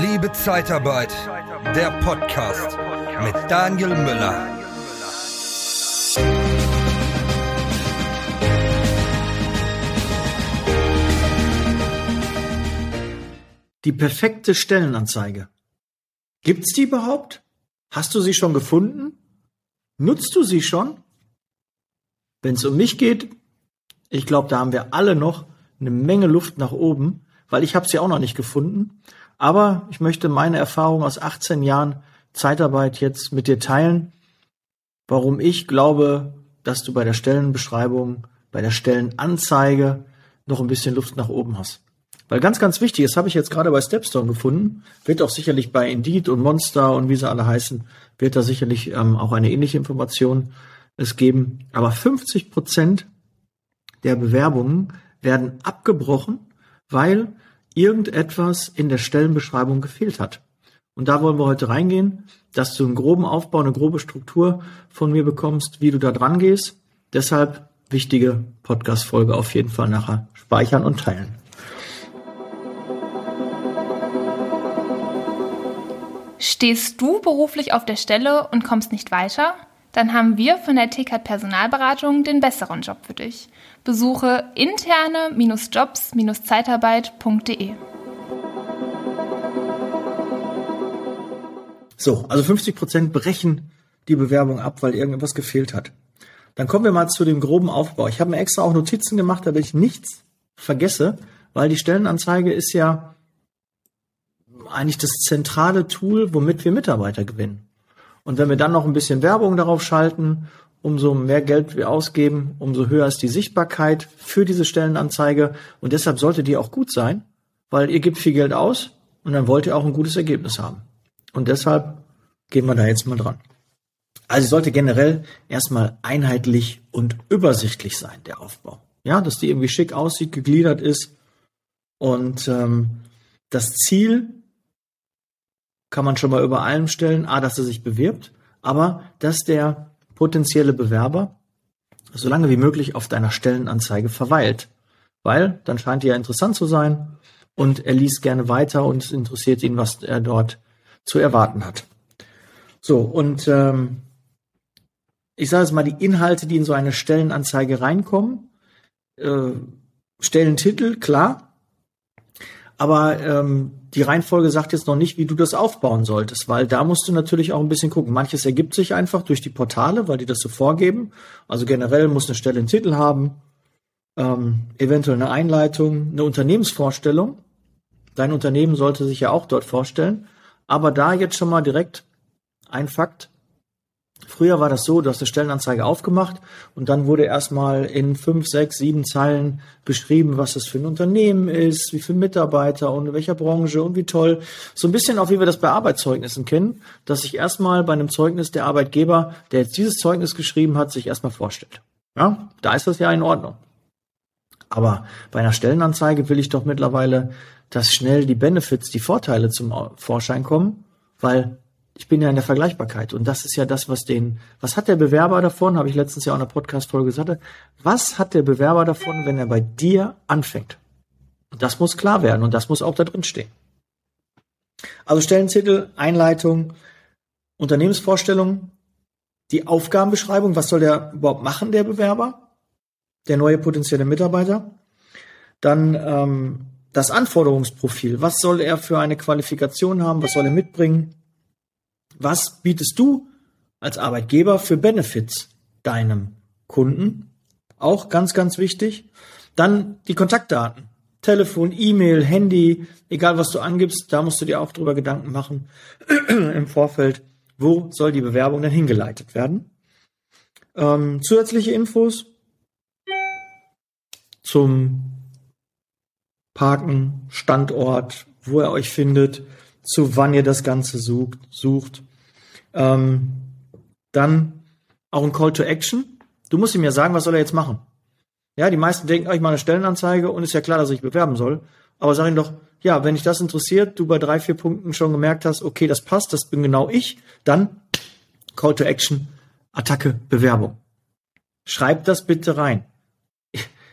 Liebe Zeitarbeit, der Podcast mit Daniel Müller. Die perfekte Stellenanzeige. Gibt's die überhaupt? Hast du sie schon gefunden? Nutzt du sie schon? Wenn es um mich geht, ich glaube, da haben wir alle noch eine Menge Luft nach oben, weil ich habe sie auch noch nicht gefunden. Aber ich möchte meine Erfahrung aus 18 Jahren Zeitarbeit jetzt mit dir teilen, warum ich glaube, dass du bei der Stellenbeschreibung, bei der Stellenanzeige noch ein bisschen Luft nach oben hast. Weil ganz, ganz wichtig, das habe ich jetzt gerade bei Stepstone gefunden, wird auch sicherlich bei Indeed und Monster und wie sie alle heißen, wird da sicherlich ähm, auch eine ähnliche Information es geben. Aber 50 Prozent der Bewerbungen werden abgebrochen, weil irgendetwas in der Stellenbeschreibung gefehlt hat. Und da wollen wir heute reingehen, dass du einen groben Aufbau, eine grobe Struktur von mir bekommst, wie du da dran gehst. Deshalb wichtige Podcast-Folge auf jeden Fall nachher speichern und teilen. Stehst du beruflich auf der Stelle und kommst nicht weiter? Dann haben wir von der TKAT Personalberatung den besseren Job für dich. Besuche interne-jobs-zeitarbeit.de. So, also 50 Prozent brechen die Bewerbung ab, weil irgendetwas gefehlt hat. Dann kommen wir mal zu dem groben Aufbau. Ich habe mir extra auch Notizen gemacht, damit ich nichts vergesse, weil die Stellenanzeige ist ja eigentlich das zentrale Tool, womit wir Mitarbeiter gewinnen. Und wenn wir dann noch ein bisschen Werbung darauf schalten, umso mehr Geld wir ausgeben, umso höher ist die Sichtbarkeit für diese Stellenanzeige. Und deshalb sollte die auch gut sein, weil ihr gebt viel Geld aus und dann wollt ihr auch ein gutes Ergebnis haben. Und deshalb gehen wir da jetzt mal dran. Also sollte generell erstmal einheitlich und übersichtlich sein, der Aufbau. Ja, dass die irgendwie schick aussieht, gegliedert ist. Und ähm, das Ziel kann man schon mal über allem stellen, a, dass er sich bewirbt, aber dass der potenzielle Bewerber so lange wie möglich auf deiner Stellenanzeige verweilt. Weil dann scheint die ja interessant zu sein und er liest gerne weiter und es interessiert ihn, was er dort zu erwarten hat. So, und ähm, ich sage jetzt mal, die Inhalte, die in so eine Stellenanzeige reinkommen, äh, Stellentitel, klar, aber ähm, die Reihenfolge sagt jetzt noch nicht, wie du das aufbauen solltest, weil da musst du natürlich auch ein bisschen gucken. Manches ergibt sich einfach durch die Portale, weil die das so vorgeben. Also generell muss eine Stelle einen Titel haben, ähm, eventuell eine Einleitung, eine Unternehmensvorstellung. Dein Unternehmen sollte sich ja auch dort vorstellen. Aber da jetzt schon mal direkt ein Fakt. Früher war das so, du hast eine Stellenanzeige aufgemacht und dann wurde erstmal in fünf, sechs, sieben Zeilen beschrieben, was das für ein Unternehmen ist, wie viele Mitarbeiter und in welcher Branche und wie toll. So ein bisschen auch, wie wir das bei Arbeitszeugnissen kennen, dass sich erstmal bei einem Zeugnis der Arbeitgeber, der jetzt dieses Zeugnis geschrieben hat, sich erstmal vorstellt. Ja, da ist das ja in Ordnung. Aber bei einer Stellenanzeige will ich doch mittlerweile, dass schnell die Benefits, die Vorteile zum Vorschein kommen, weil ich bin ja in der Vergleichbarkeit. Und das ist ja das, was den, was hat der Bewerber davon, habe ich letztens ja auch in einer Podcast-Folge gesagt, was hat der Bewerber davon, wenn er bei dir anfängt? Und das muss klar werden und das muss auch da drin stehen. Also Stellentitel, Einleitung, Unternehmensvorstellung, die Aufgabenbeschreibung, was soll der überhaupt machen, der Bewerber, der neue potenzielle Mitarbeiter, dann ähm, das Anforderungsprofil, was soll er für eine Qualifikation haben, was soll er mitbringen, was bietest du als Arbeitgeber für Benefits deinem Kunden? Auch ganz, ganz wichtig. Dann die Kontaktdaten. Telefon, E-Mail, Handy, egal was du angibst, da musst du dir auch drüber Gedanken machen im Vorfeld, wo soll die Bewerbung denn hingeleitet werden. Ähm, zusätzliche Infos zum Parken, Standort, wo er euch findet, zu wann ihr das Ganze sucht. sucht. Ähm, dann auch ein Call to Action. Du musst ihm ja sagen, was soll er jetzt machen. Ja, die meisten denken, oh, ich mache eine Stellenanzeige und ist ja klar, dass ich bewerben soll. Aber sag ihm doch, ja, wenn dich das interessiert, du bei drei, vier Punkten schon gemerkt hast, okay, das passt, das bin genau ich, dann Call to Action, Attacke, Bewerbung. Schreibt das bitte rein.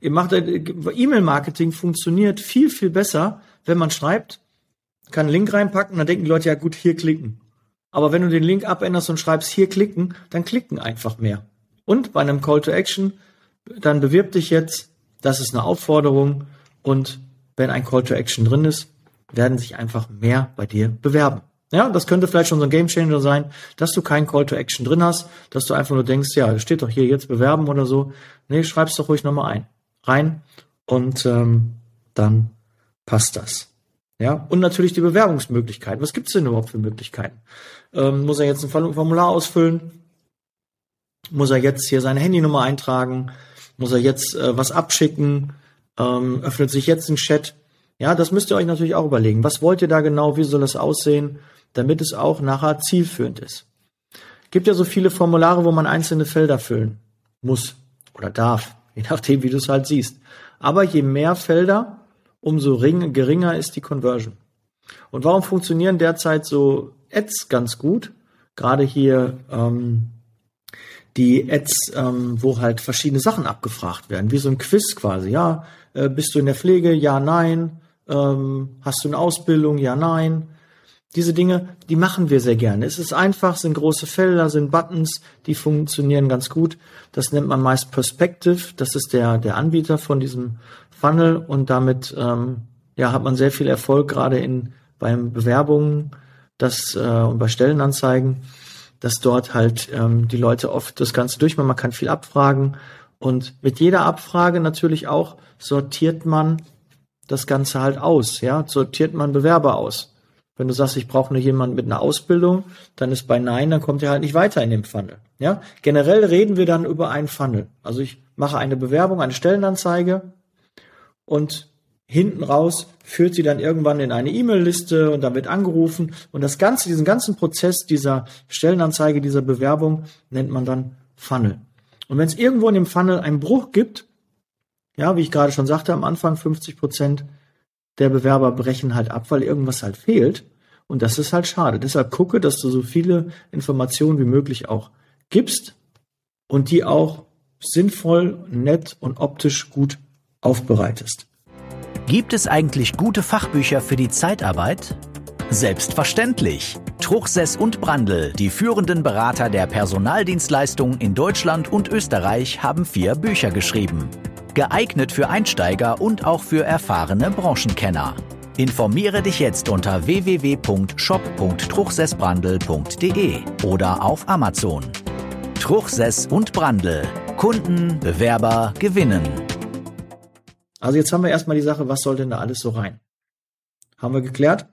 Ihr macht E-Mail-Marketing funktioniert viel, viel besser, wenn man schreibt, kann einen Link reinpacken, dann denken die Leute, ja gut, hier klicken. Aber wenn du den Link abänderst und schreibst, hier klicken, dann klicken einfach mehr. Und bei einem Call to Action, dann bewirb dich jetzt, das ist eine Aufforderung und wenn ein Call to Action drin ist, werden sich einfach mehr bei dir bewerben. Ja, das könnte vielleicht schon so ein Game Changer sein, dass du keinen Call to Action drin hast, dass du einfach nur denkst, ja, steht doch hier jetzt bewerben oder so. Nee, schreib's doch ruhig nochmal ein. Rein und ähm, dann passt das. Ja, und natürlich die Bewerbungsmöglichkeiten. Was gibt's denn überhaupt für Möglichkeiten? Ähm, muss er jetzt ein Formular ausfüllen? Muss er jetzt hier seine Handynummer eintragen? Muss er jetzt äh, was abschicken? Ähm, öffnet sich jetzt ein Chat? Ja, das müsst ihr euch natürlich auch überlegen. Was wollt ihr da genau? Wie soll das aussehen? damit es auch nachher zielführend ist. Gibt ja so viele Formulare, wo man einzelne Felder füllen muss oder darf, je nachdem, wie du es halt siehst. Aber je mehr Felder, umso geringer ist die Conversion. Und warum funktionieren derzeit so Ads ganz gut? Gerade hier ähm, die Ads, ähm, wo halt verschiedene Sachen abgefragt werden, wie so ein Quiz quasi. Ja, äh, bist du in der Pflege? Ja, nein. Ähm, hast du eine Ausbildung? Ja, nein. Diese Dinge, die machen wir sehr gerne. Es ist einfach, sind große Felder, sind Buttons, die funktionieren ganz gut. Das nennt man meist Perspective. Das ist der, der Anbieter von diesem Funnel und damit ähm, ja, hat man sehr viel Erfolg, gerade in beim Bewerbungen das, äh, und bei Stellenanzeigen, dass dort halt ähm, die Leute oft das Ganze durchmachen. Man kann viel abfragen und mit jeder Abfrage natürlich auch sortiert man das Ganze halt aus. Ja, sortiert man Bewerber aus. Wenn du sagst, ich brauche nur jemanden mit einer Ausbildung, dann ist bei Nein, dann kommt er halt nicht weiter in dem Funnel. Ja, generell reden wir dann über einen Funnel. Also ich mache eine Bewerbung, eine Stellenanzeige und hinten raus führt sie dann irgendwann in eine E-Mail-Liste und dann wird angerufen und das ganze, diesen ganzen Prozess dieser Stellenanzeige, dieser Bewerbung nennt man dann Funnel. Und wenn es irgendwo in dem Funnel einen Bruch gibt, ja, wie ich gerade schon sagte, am Anfang 50 Prozent der Bewerber brechen halt ab, weil irgendwas halt fehlt. Und das ist halt schade. Deshalb gucke, dass du so viele Informationen wie möglich auch gibst und die auch sinnvoll, nett und optisch gut aufbereitest. Gibt es eigentlich gute Fachbücher für die Zeitarbeit? Selbstverständlich. Truchsess und Brandl, die führenden Berater der Personaldienstleistung in Deutschland und Österreich, haben vier Bücher geschrieben geeignet für Einsteiger und auch für erfahrene Branchenkenner. Informiere dich jetzt unter www.shop.truchsessbrandel.de oder auf Amazon. Truchsess und Brandel. Kunden, Bewerber gewinnen. Also jetzt haben wir erstmal die Sache, was soll denn da alles so rein? Haben wir geklärt?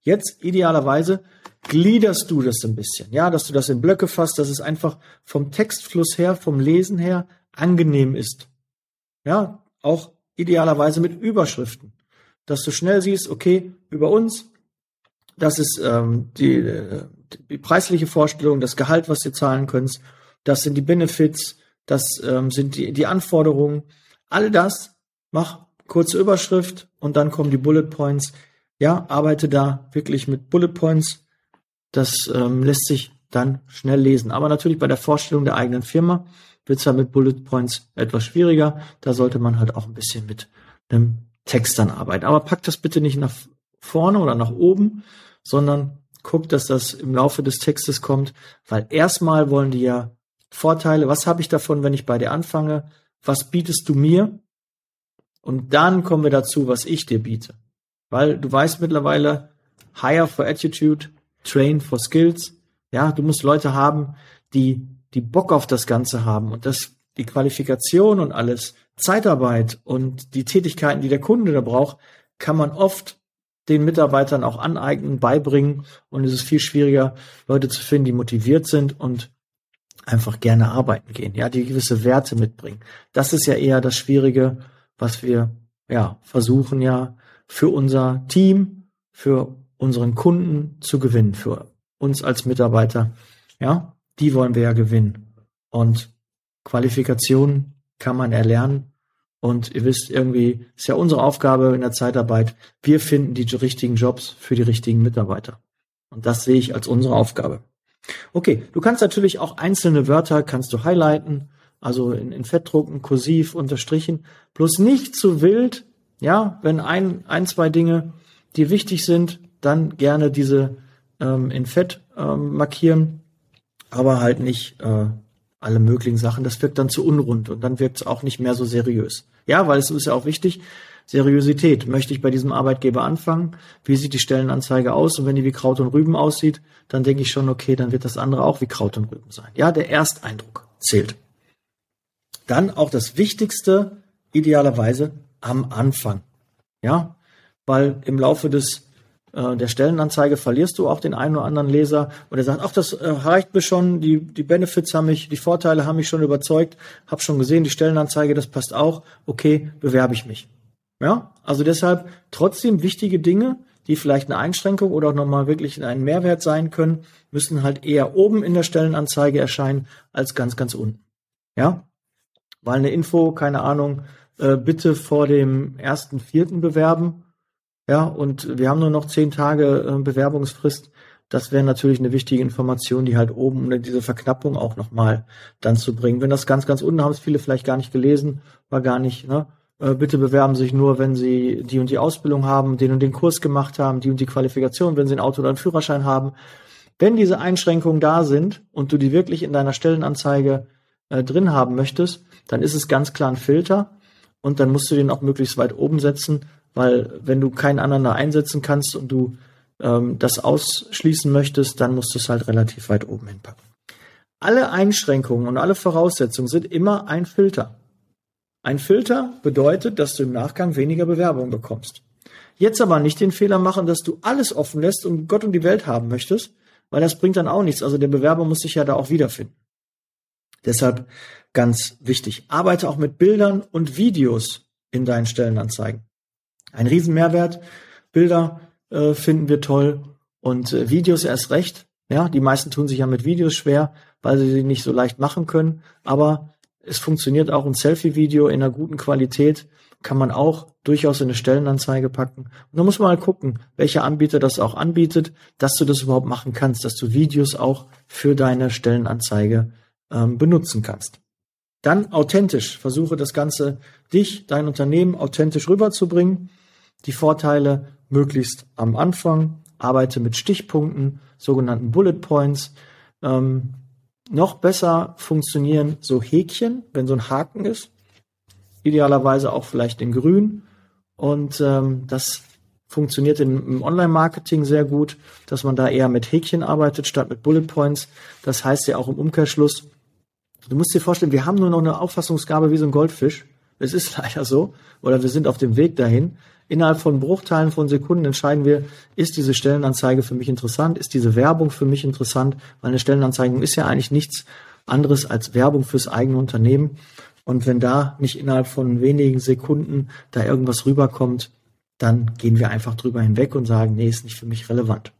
Jetzt idealerweise gliederst du das ein bisschen. Ja, dass du das in Blöcke fasst, dass es einfach vom Textfluss her, vom Lesen her angenehm ist. Ja, auch idealerweise mit Überschriften, dass du schnell siehst, okay, über uns, das ist ähm, die, äh, die preisliche Vorstellung, das Gehalt, was du zahlen könntest, das sind die Benefits, das ähm, sind die, die Anforderungen. All das, mach kurze Überschrift und dann kommen die Bullet Points. Ja, arbeite da wirklich mit Bullet Points. Das ähm, lässt sich dann schnell lesen. Aber natürlich bei der Vorstellung der eigenen Firma wird es mit Bullet Points etwas schwieriger. Da sollte man halt auch ein bisschen mit einem Text dann arbeiten. Aber packt das bitte nicht nach vorne oder nach oben, sondern guckt, dass das im Laufe des Textes kommt, weil erstmal wollen die ja Vorteile. Was habe ich davon, wenn ich bei dir anfange? Was bietest du mir? Und dann kommen wir dazu, was ich dir biete. Weil du weißt mittlerweile, hire for attitude, train for skills. Ja, du musst Leute haben, die die Bock auf das Ganze haben und das, die Qualifikation und alles, Zeitarbeit und die Tätigkeiten, die der Kunde da braucht, kann man oft den Mitarbeitern auch aneignen, beibringen und es ist viel schwieriger, Leute zu finden, die motiviert sind und einfach gerne arbeiten gehen, ja, die gewisse Werte mitbringen. Das ist ja eher das Schwierige, was wir ja versuchen ja für unser Team, für unseren Kunden zu gewinnen, für uns als Mitarbeiter, ja die wollen wir ja gewinnen. Und Qualifikation kann man erlernen. Und ihr wisst, irgendwie ist ja unsere Aufgabe in der Zeitarbeit, wir finden die richtigen Jobs für die richtigen Mitarbeiter. Und das sehe ich als unsere Aufgabe. Okay, du kannst natürlich auch einzelne Wörter, kannst du highlighten, also in, in Fettdrucken, kursiv, unterstrichen, bloß nicht zu wild, ja, wenn ein, ein, zwei Dinge dir wichtig sind, dann gerne diese ähm, in Fett ähm, markieren, aber halt nicht äh, alle möglichen Sachen. Das wirkt dann zu unrund und dann wirkt es auch nicht mehr so seriös. Ja, weil es ist ja auch wichtig, Seriosität. Möchte ich bei diesem Arbeitgeber anfangen? Wie sieht die Stellenanzeige aus? Und wenn die wie Kraut und Rüben aussieht, dann denke ich schon, okay, dann wird das andere auch wie Kraut und Rüben sein. Ja, der Ersteindruck zählt. Dann auch das Wichtigste, idealerweise am Anfang. Ja, weil im Laufe des äh, der Stellenanzeige verlierst du auch den einen oder anderen Leser und er sagt, ach, das äh, reicht mir schon, die, die Benefits haben mich, die Vorteile haben mich schon überzeugt, hab schon gesehen, die Stellenanzeige, das passt auch, okay, bewerbe ich mich. Ja, also deshalb trotzdem wichtige Dinge, die vielleicht eine Einschränkung oder auch nochmal wirklich ein Mehrwert sein können, müssen halt eher oben in der Stellenanzeige erscheinen als ganz, ganz unten. Ja, weil eine Info, keine Ahnung, äh, bitte vor dem ersten Vierten bewerben. Ja, und wir haben nur noch zehn Tage äh, Bewerbungsfrist. Das wäre natürlich eine wichtige Information, die halt oben um diese Verknappung auch nochmal dann zu bringen. Wenn das ganz, ganz unten haben es viele vielleicht gar nicht gelesen, war gar nicht, ne? Äh, bitte bewerben sich nur, wenn sie die und die Ausbildung haben, den und den Kurs gemacht haben, die und die Qualifikation, wenn sie ein Auto oder einen Führerschein haben. Wenn diese Einschränkungen da sind und du die wirklich in deiner Stellenanzeige äh, drin haben möchtest, dann ist es ganz klar ein Filter und dann musst du den auch möglichst weit oben setzen, weil wenn du keinen anderen da einsetzen kannst und du ähm, das ausschließen möchtest, dann musst du es halt relativ weit oben hinpacken. Alle Einschränkungen und alle Voraussetzungen sind immer ein Filter. Ein Filter bedeutet, dass du im Nachgang weniger Bewerbungen bekommst. Jetzt aber nicht den Fehler machen, dass du alles offen lässt und Gott und die Welt haben möchtest, weil das bringt dann auch nichts. Also der Bewerber muss sich ja da auch wiederfinden. Deshalb ganz wichtig. Arbeite auch mit Bildern und Videos in deinen Stellenanzeigen. Ein Riesenmehrwert. Bilder äh, finden wir toll und äh, Videos erst recht. Ja, die meisten tun sich ja mit Videos schwer, weil sie sie nicht so leicht machen können. Aber es funktioniert auch ein Selfie-Video in einer guten Qualität, kann man auch durchaus in eine Stellenanzeige packen. Und da muss man mal gucken, welcher Anbieter das auch anbietet, dass du das überhaupt machen kannst, dass du Videos auch für deine Stellenanzeige ähm, benutzen kannst. Dann authentisch. Versuche das Ganze, dich, dein Unternehmen authentisch rüberzubringen. Die Vorteile möglichst am Anfang. Arbeite mit Stichpunkten, sogenannten Bullet Points. Ähm, noch besser funktionieren so Häkchen, wenn so ein Haken ist. Idealerweise auch vielleicht in grün. Und ähm, das funktioniert im, im Online-Marketing sehr gut, dass man da eher mit Häkchen arbeitet statt mit Bullet Points. Das heißt ja auch im Umkehrschluss, du musst dir vorstellen, wir haben nur noch eine Auffassungsgabe wie so ein Goldfisch. Es ist leider so. Oder wir sind auf dem Weg dahin. Innerhalb von Bruchteilen von Sekunden entscheiden wir, ist diese Stellenanzeige für mich interessant, ist diese Werbung für mich interessant, weil eine Stellenanzeige ist ja eigentlich nichts anderes als Werbung fürs eigene Unternehmen. Und wenn da nicht innerhalb von wenigen Sekunden da irgendwas rüberkommt, dann gehen wir einfach drüber hinweg und sagen, nee, ist nicht für mich relevant.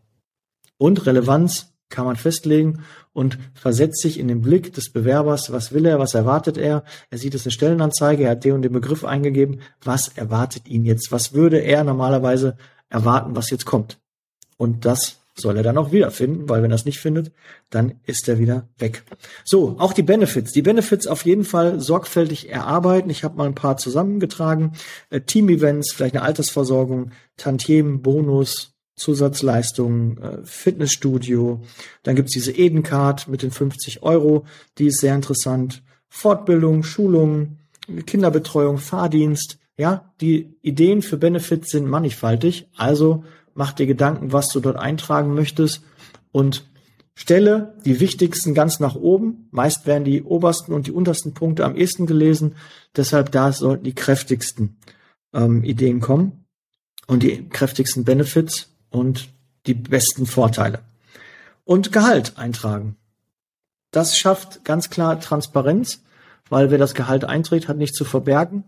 Und Relevanz kann man festlegen und versetzt sich in den Blick des Bewerbers, was will er, was erwartet er. Er sieht es eine Stellenanzeige, er hat den und den Begriff eingegeben, was erwartet ihn jetzt, was würde er normalerweise erwarten, was jetzt kommt. Und das soll er dann auch wiederfinden, weil wenn er es nicht findet, dann ist er wieder weg. So, auch die Benefits. Die Benefits auf jeden Fall sorgfältig erarbeiten. Ich habe mal ein paar zusammengetragen. Äh, Team-Events, vielleicht eine Altersversorgung, Tantiemen, Bonus, Zusatzleistungen, äh, Fitnessstudio. Dann gibt's diese Edencard mit den 50 Euro, die ist sehr interessant. Fortbildung, Schulung, Kinderbetreuung, Fahrdienst. Ja, die Ideen für Benefits sind mannigfaltig. Also mach dir Gedanken, was du dort eintragen möchtest und stelle die wichtigsten ganz nach oben. Meist werden die obersten und die untersten Punkte am ehesten gelesen. Deshalb da sollten die kräftigsten ähm, Ideen kommen und die kräftigsten Benefits und die besten Vorteile. Und Gehalt eintragen. Das schafft ganz klar Transparenz, weil wer das Gehalt einträgt, hat nichts zu verbergen.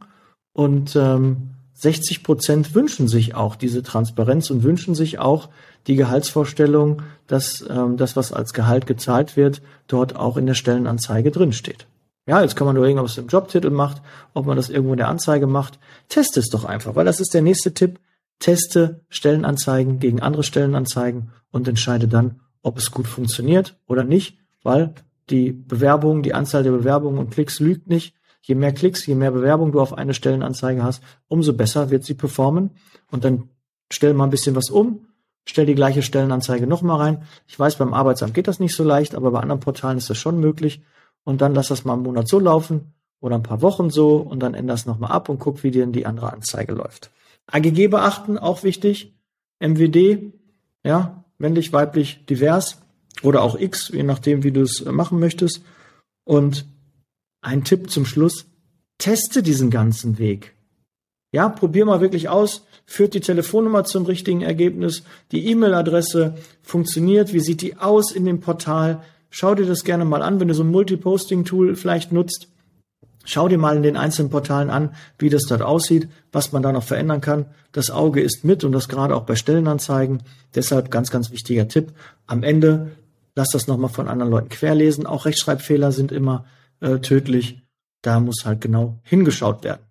Und ähm, 60 Prozent wünschen sich auch diese Transparenz und wünschen sich auch die Gehaltsvorstellung, dass ähm, das, was als Gehalt gezahlt wird, dort auch in der Stellenanzeige drinsteht. Ja, jetzt kann man überlegen, ob es im Jobtitel macht, ob man das irgendwo in der Anzeige macht. Teste es doch einfach, weil das ist der nächste Tipp teste Stellenanzeigen gegen andere Stellenanzeigen und entscheide dann, ob es gut funktioniert oder nicht, weil die Bewerbung, die Anzahl der Bewerbungen und Klicks lügt nicht. Je mehr Klicks, je mehr Bewerbung du auf eine Stellenanzeige hast, umso besser wird sie performen. Und dann stell mal ein bisschen was um, stell die gleiche Stellenanzeige nochmal rein. Ich weiß, beim Arbeitsamt geht das nicht so leicht, aber bei anderen Portalen ist das schon möglich. Und dann lass das mal einen Monat so laufen oder ein paar Wochen so und dann änder nochmal ab und guck, wie dir die andere Anzeige läuft. AGG beachten, auch wichtig. MWD, ja, männlich, weiblich, divers oder auch X, je nachdem, wie du es machen möchtest. Und ein Tipp zum Schluss, teste diesen ganzen Weg. Ja, probier mal wirklich aus, führt die Telefonnummer zum richtigen Ergebnis, die E-Mail-Adresse funktioniert, wie sieht die aus in dem Portal. Schau dir das gerne mal an, wenn du so ein Multiposting-Tool vielleicht nutzt. Schau dir mal in den einzelnen Portalen an, wie das dort aussieht, was man da noch verändern kann. Das Auge ist mit und das gerade auch bei Stellenanzeigen. Deshalb ganz, ganz wichtiger Tipp. Am Ende lass das nochmal von anderen Leuten querlesen. Auch Rechtschreibfehler sind immer äh, tödlich. Da muss halt genau hingeschaut werden.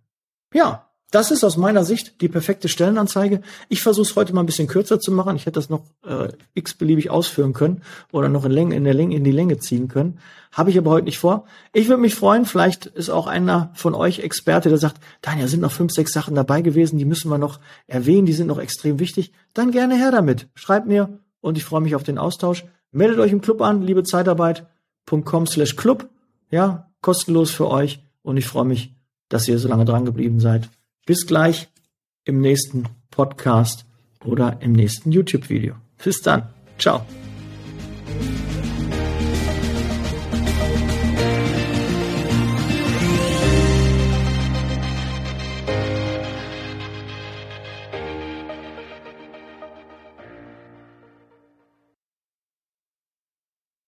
Ja, das ist aus meiner Sicht die perfekte Stellenanzeige. Ich versuche es heute mal ein bisschen kürzer zu machen. Ich hätte das noch äh, x-beliebig ausführen können oder noch in, Länge, in der Länge in die Länge ziehen können. Habe ich aber heute nicht vor. Ich würde mich freuen, vielleicht ist auch einer von euch Experte, der sagt, Daniel, sind noch fünf, sechs Sachen dabei gewesen, die müssen wir noch erwähnen, die sind noch extrem wichtig. Dann gerne her damit. Schreibt mir und ich freue mich auf den Austausch. Meldet euch im Club an, liebe Zeitarbeit.com slash Club. Ja, kostenlos für euch und ich freue mich, dass ihr so lange dran geblieben seid. Bis gleich im nächsten Podcast oder im nächsten YouTube-Video. Bis dann. Ciao.